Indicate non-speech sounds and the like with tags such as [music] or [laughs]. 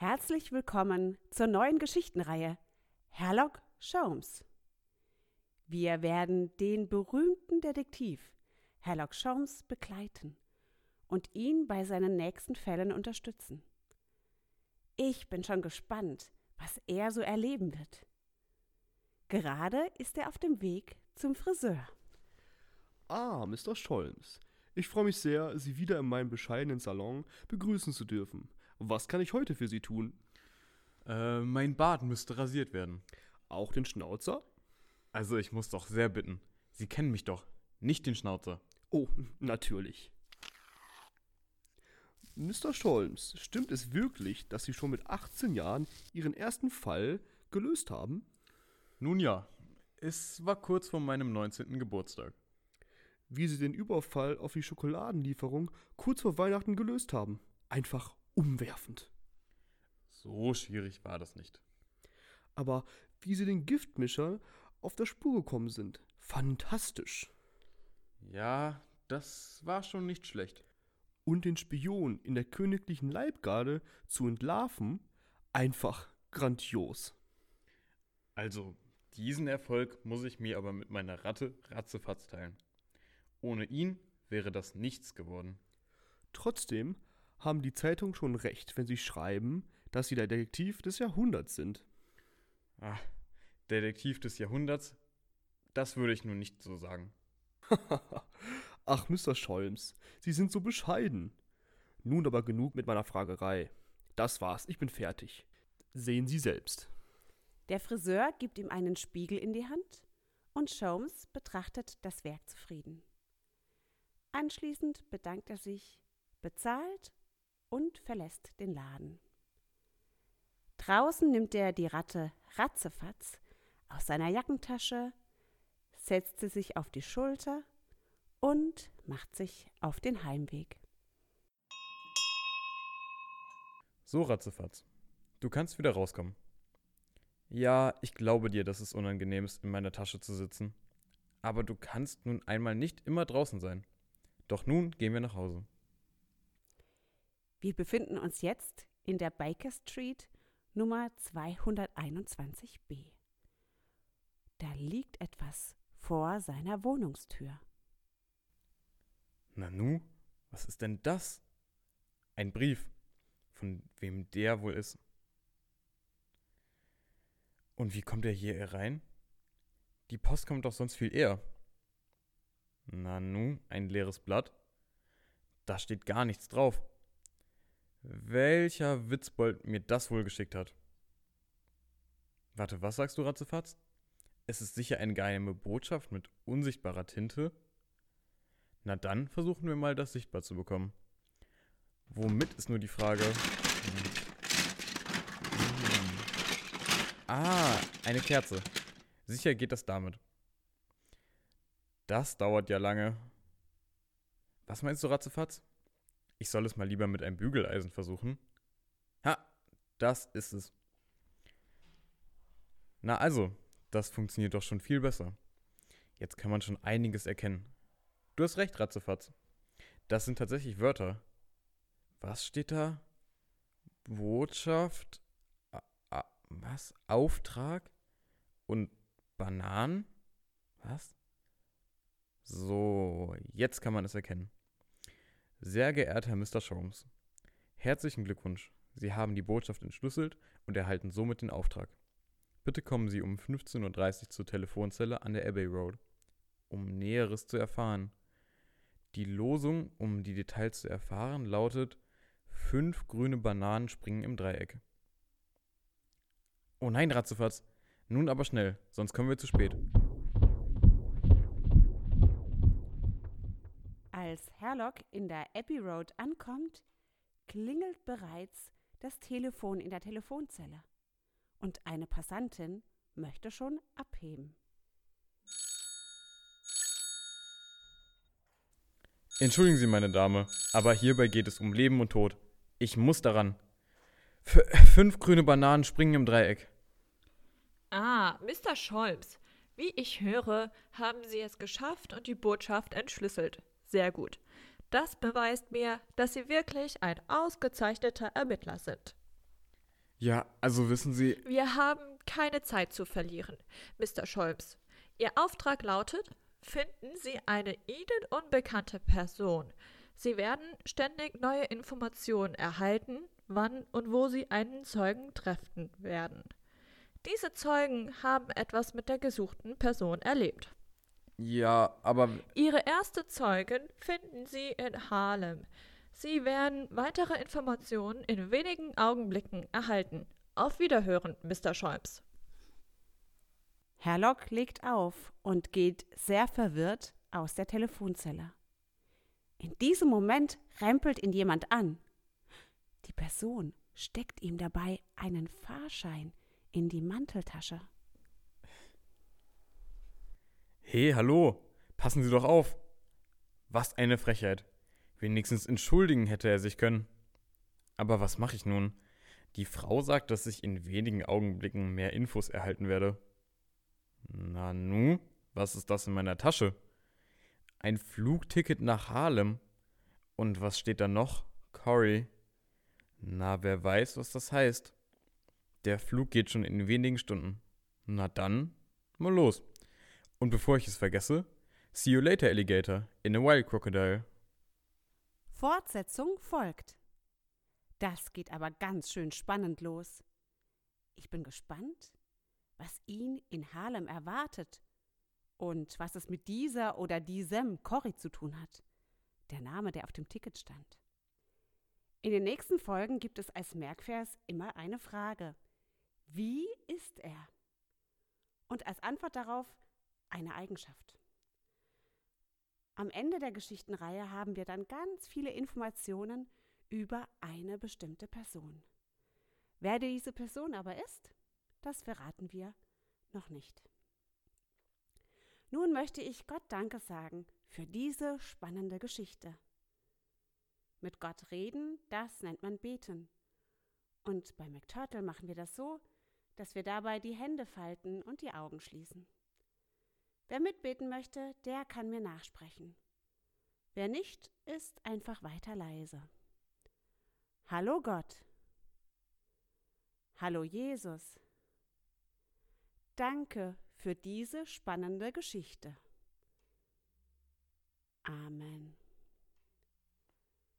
Herzlich willkommen zur neuen Geschichtenreihe Herlock Sholmes. Wir werden den berühmten Detektiv Herlock Sholmes begleiten und ihn bei seinen nächsten Fällen unterstützen. Ich bin schon gespannt, was er so erleben wird. Gerade ist er auf dem Weg zum Friseur. Ah, Mr. Scholms. Ich freue mich sehr, Sie wieder in meinem bescheidenen Salon begrüßen zu dürfen. Was kann ich heute für Sie tun? Äh, mein Bart müsste rasiert werden. Auch den Schnauzer? Also, ich muss doch sehr bitten. Sie kennen mich doch, nicht den Schnauzer. Oh, natürlich. Mr. Scholms, stimmt es wirklich, dass Sie schon mit 18 Jahren Ihren ersten Fall gelöst haben? Nun ja, es war kurz vor meinem 19. Geburtstag. Wie Sie den Überfall auf die Schokoladenlieferung kurz vor Weihnachten gelöst haben. Einfach umwerfend. So schwierig war das nicht. Aber wie Sie den Giftmischer auf der Spur gekommen sind. Fantastisch. Ja, das war schon nicht schlecht. Und den Spion in der königlichen Leibgarde zu entlarven, einfach grandios. Also, diesen Erfolg muss ich mir aber mit meiner Ratte Ratzefatz teilen. Ohne ihn wäre das nichts geworden. Trotzdem haben die Zeitungen schon recht, wenn sie schreiben, dass sie der Detektiv des Jahrhunderts sind. Ah, Detektiv des Jahrhunderts? Das würde ich nun nicht so sagen. [laughs] Ach, Mr. Scholms, Sie sind so bescheiden. Nun aber genug mit meiner Fragerei. Das war's, ich bin fertig. Sehen Sie selbst. Der Friseur gibt ihm einen Spiegel in die Hand und Sholmes betrachtet das Werk zufrieden. Anschließend bedankt er sich, bezahlt und verlässt den Laden. Draußen nimmt er die Ratte Ratzefatz aus seiner Jackentasche, setzt sie sich auf die Schulter und macht sich auf den Heimweg. So, Ratzefatz, du kannst wieder rauskommen. Ja, ich glaube dir, dass es unangenehm ist, in meiner Tasche zu sitzen. Aber du kannst nun einmal nicht immer draußen sein. Doch nun gehen wir nach Hause. Wir befinden uns jetzt in der Baker Street Nummer 221b. Da liegt etwas vor seiner Wohnungstür. Nanu, was ist denn das? Ein Brief. Von wem der wohl ist. Und wie kommt er hier herein? Die Post kommt doch sonst viel eher. Nanu, ein leeres Blatt. Da steht gar nichts drauf. Welcher Witzbold mir das wohl geschickt hat. Warte, was sagst du, Ratzefatz? Es ist sicher eine geheime Botschaft mit unsichtbarer Tinte. Na dann versuchen wir mal, das sichtbar zu bekommen. Womit ist nur die Frage. Hm. Ah, eine Kerze. Sicher geht das damit. Das dauert ja lange. Was meinst du, Ratzefatz? Ich soll es mal lieber mit einem Bügeleisen versuchen. Ha, das ist es. Na also, das funktioniert doch schon viel besser. Jetzt kann man schon einiges erkennen. Du hast recht, Ratzefatz. Das sind tatsächlich Wörter. Was steht da? Botschaft? A A was? Auftrag? Und Bananen? Was? So, jetzt kann man es erkennen. Sehr geehrter Herr Mr. Sholmes, herzlichen Glückwunsch. Sie haben die Botschaft entschlüsselt und erhalten somit den Auftrag. Bitte kommen Sie um 15.30 Uhr zur Telefonzelle an der Abbey Road, um Näheres zu erfahren. Die Losung, um die Details zu erfahren, lautet: Fünf grüne Bananen springen im Dreieck. Oh nein, Ratzefatz. Nun aber schnell, sonst kommen wir zu spät. Als Herlock in der Abbey Road ankommt, klingelt bereits das Telefon in der Telefonzelle und eine Passantin möchte schon abheben. Entschuldigen Sie, meine Dame, aber hierbei geht es um Leben und Tod. Ich muss daran. F fünf grüne Bananen springen im Dreieck. Ah, Mr. Scholz. Wie ich höre, haben Sie es geschafft und die Botschaft entschlüsselt. Sehr gut. Das beweist mir, dass Sie wirklich ein ausgezeichneter Ermittler sind. Ja, also wissen Sie, Wir haben keine Zeit zu verlieren, Mr. Scholz. Ihr Auftrag lautet, finden Sie eine Ihnen unbekannte Person. Sie werden ständig neue Informationen erhalten, wann und wo Sie einen Zeugen treffen werden. Diese Zeugen haben etwas mit der gesuchten Person erlebt. Ja, aber Ihre erste Zeugin finden Sie in Harlem. Sie werden weitere Informationen in wenigen Augenblicken erhalten. Auf Wiederhören, Mr. Scholz. Herlock legt auf und geht sehr verwirrt aus der Telefonzelle. In diesem Moment rempelt ihn jemand an. Die Person steckt ihm dabei einen Fahrschein in die Manteltasche. Hey, hallo, passen Sie doch auf. Was eine Frechheit. Wenigstens entschuldigen hätte er sich können. Aber was mache ich nun? Die Frau sagt, dass ich in wenigen Augenblicken mehr Infos erhalten werde. Na nu, was ist das in meiner Tasche? Ein Flugticket nach Harlem. Und was steht da noch? Cory. Na, wer weiß, was das heißt. Der Flug geht schon in wenigen Stunden. Na dann, mal los. Und bevor ich es vergesse, see you later, Alligator, in a wild crocodile. Fortsetzung folgt. Das geht aber ganz schön spannend los. Ich bin gespannt, was ihn in Harlem erwartet und was es mit dieser oder diesem Cory zu tun hat. Der Name, der auf dem Ticket stand. In den nächsten Folgen gibt es als Merkvers immer eine Frage. Wie ist er? Und als Antwort darauf eine Eigenschaft. Am Ende der Geschichtenreihe haben wir dann ganz viele Informationen über eine bestimmte Person. Wer diese Person aber ist, das verraten wir noch nicht. Nun möchte ich Gott Danke sagen für diese spannende Geschichte. Mit Gott reden, das nennt man beten. Und bei McTurtle machen wir das so, dass wir dabei die Hände falten und die Augen schließen. Wer mitbeten möchte, der kann mir nachsprechen. Wer nicht, ist einfach weiter leise. Hallo Gott. Hallo Jesus. Danke für diese spannende Geschichte. Amen.